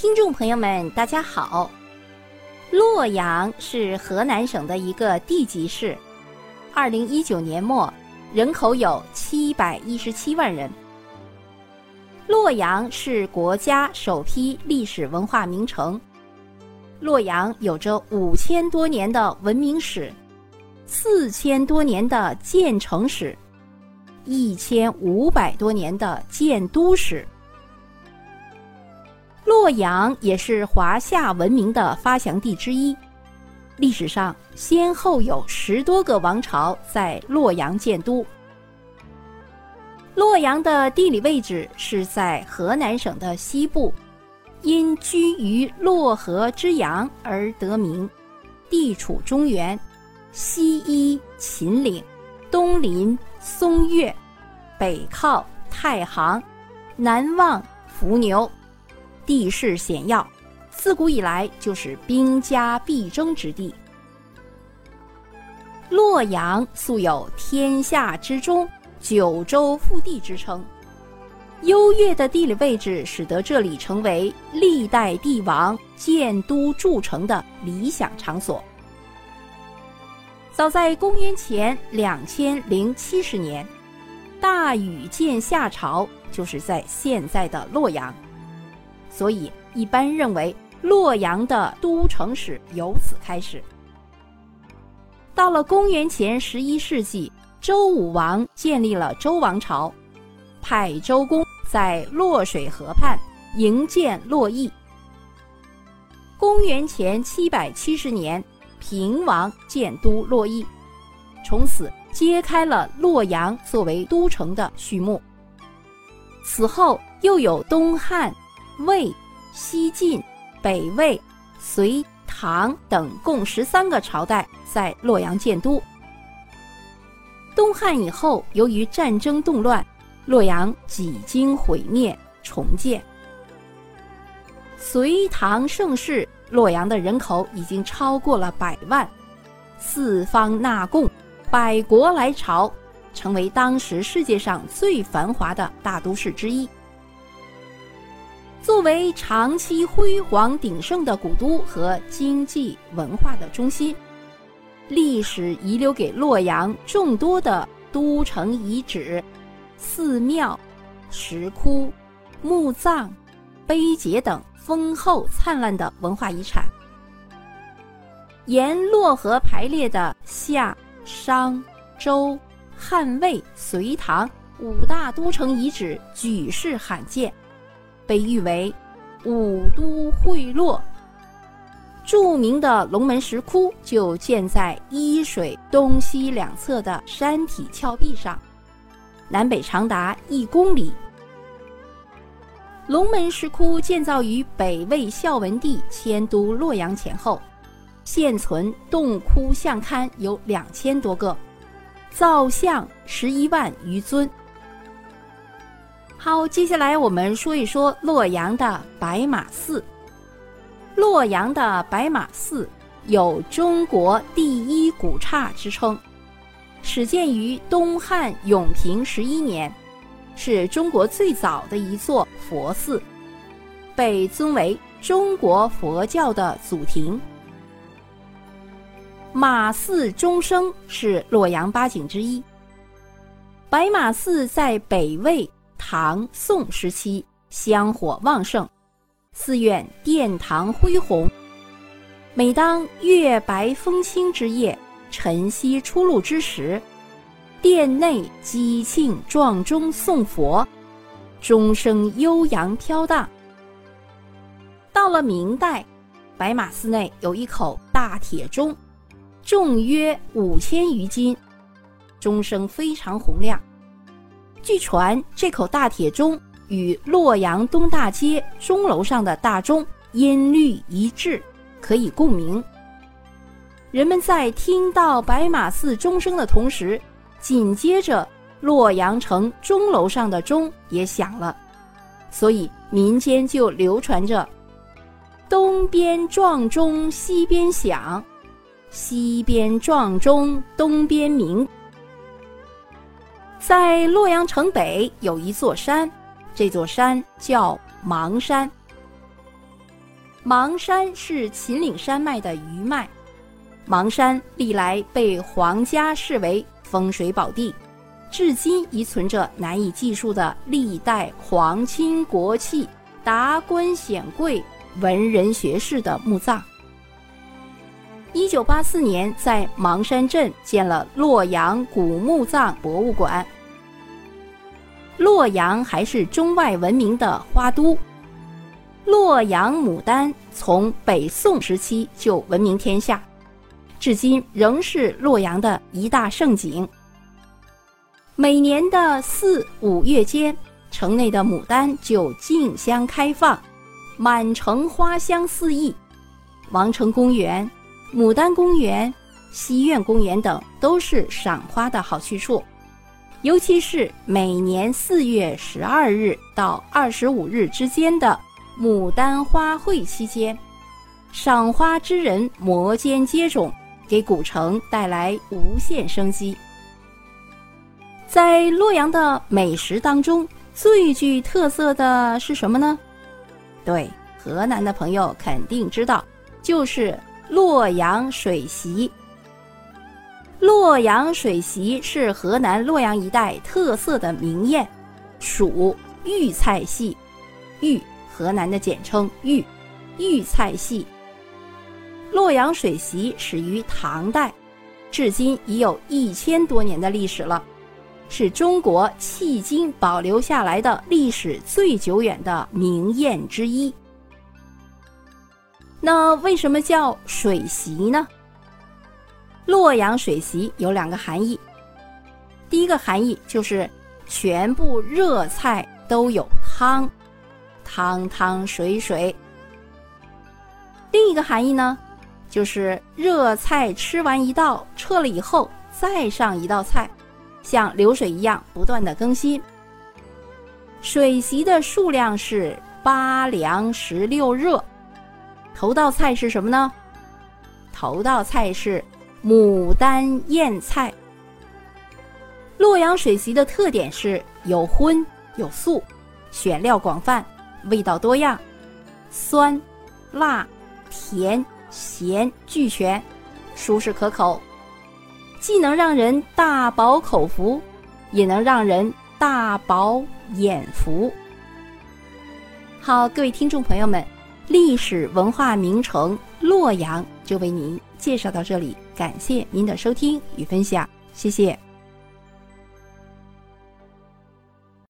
听众朋友们，大家好。洛阳是河南省的一个地级市，二零一九年末人口有七百一十七万人。洛阳是国家首批历史文化名城。洛阳有着五千多年的文明史，四千多年的建城史，一千五百多年的建都史。洛阳也是华夏文明的发祥地之一，历史上先后有十多个王朝在洛阳建都。洛阳的地理位置是在河南省的西部。因居于洛河之阳而得名，地处中原，西依秦岭，东临嵩岳，北靠太行，南望伏牛，地势险要，自古以来就是兵家必争之地。洛阳素有“天下之中，九州腹地”之称。优越的地理位置使得这里成为历代帝王建都筑城的理想场所。早在公元前两千零七十年，大禹建夏朝就是在现在的洛阳，所以一般认为洛阳的都城史由此开始。到了公元前十一世纪，周武王建立了周王朝。派周公在洛水河畔营建洛邑。公元前七百七十年，平王建都洛邑，从此揭开了洛阳作为都城的序幕。此后又有东汉、魏、西晋、北魏、隋、唐等共十三个朝代在洛阳建都。东汉以后，由于战争动乱。洛阳几经毁灭重建。隋唐盛世，洛阳的人口已经超过了百万，四方纳贡，百国来朝，成为当时世界上最繁华的大都市之一。作为长期辉煌鼎盛的古都和经济文化的中心，历史遗留给洛阳众多的都城遗址。寺庙、石窟、墓葬、碑碣等丰厚灿烂的文化遗产。沿洛河排列的夏、商、周、汉、魏、隋、唐五大都城遗址举世罕见，被誉为“五都会洛”。著名的龙门石窟就建在伊水东西两侧的山体峭壁上。南北长达一公里。龙门石窟建造于北魏孝文帝迁都洛阳前后，现存洞窟像龛有两千多个，造像十一万余尊。好，接下来我们说一说洛阳的白马寺。洛阳的白马寺有“中国第一古刹”之称。始建于东汉永平十一年，是中国最早的一座佛寺，被尊为中国佛教的祖庭。马寺钟声是洛阳八景之一。白马寺在北魏、唐、宋时期香火旺盛，寺院殿堂恢宏。每当月白风清之夜。晨曦初露之时，殿内姬庆撞钟送佛，钟声悠扬飘荡。到了明代，白马寺内有一口大铁钟，重约五千余斤，钟声非常洪亮。据传，这口大铁钟与洛阳东大街钟楼上的大钟音律一致，可以共鸣。人们在听到白马寺钟声的同时，紧接着洛阳城钟楼上的钟也响了，所以民间就流传着“东边撞钟西边响，西边撞钟东边鸣”。在洛阳城北有一座山，这座山叫邙山。邙山是秦岭山脉的余脉，邙山历来被皇家视为风水宝地，至今遗存着难以计数的历代皇亲国戚、达官显贵、文人学士的墓葬。一九八四年，在邙山镇建了洛阳古墓葬博物馆。洛阳还是中外闻名的花都。洛阳牡丹从北宋时期就闻名天下，至今仍是洛阳的一大盛景。每年的四五月间，城内的牡丹就竞相开放，满城花香四溢。王城公园、牡丹公园、西苑公园等都是赏花的好去处，尤其是每年四月十二日到二十五日之间的。牡丹花卉期间，赏花之人摩肩接踵，给古城带来无限生机。在洛阳的美食当中，最具特色的是什么呢？对，河南的朋友肯定知道，就是洛阳水席。洛阳水席是河南洛阳一带特色的名宴，属豫菜系，豫。河南的简称豫，豫菜系。洛阳水席始于唐代，至今已有一千多年的历史了，是中国迄今保留下来的历史最久远的名宴之一。那为什么叫水席呢？洛阳水席有两个含义，第一个含义就是全部热菜都有汤。汤汤水水。另一个含义呢，就是热菜吃完一道撤了以后，再上一道菜，像流水一样不断的更新。水席的数量是八凉十六热。头道菜是什么呢？头道菜是牡丹燕菜。洛阳水席的特点是有荤有素，选料广泛。味道多样，酸、辣、甜、咸俱全，舒适可口，既能让人大饱口福，也能让人大饱眼福。好，各位听众朋友们，历史文化名城洛阳就为您介绍到这里，感谢您的收听与分享，谢谢。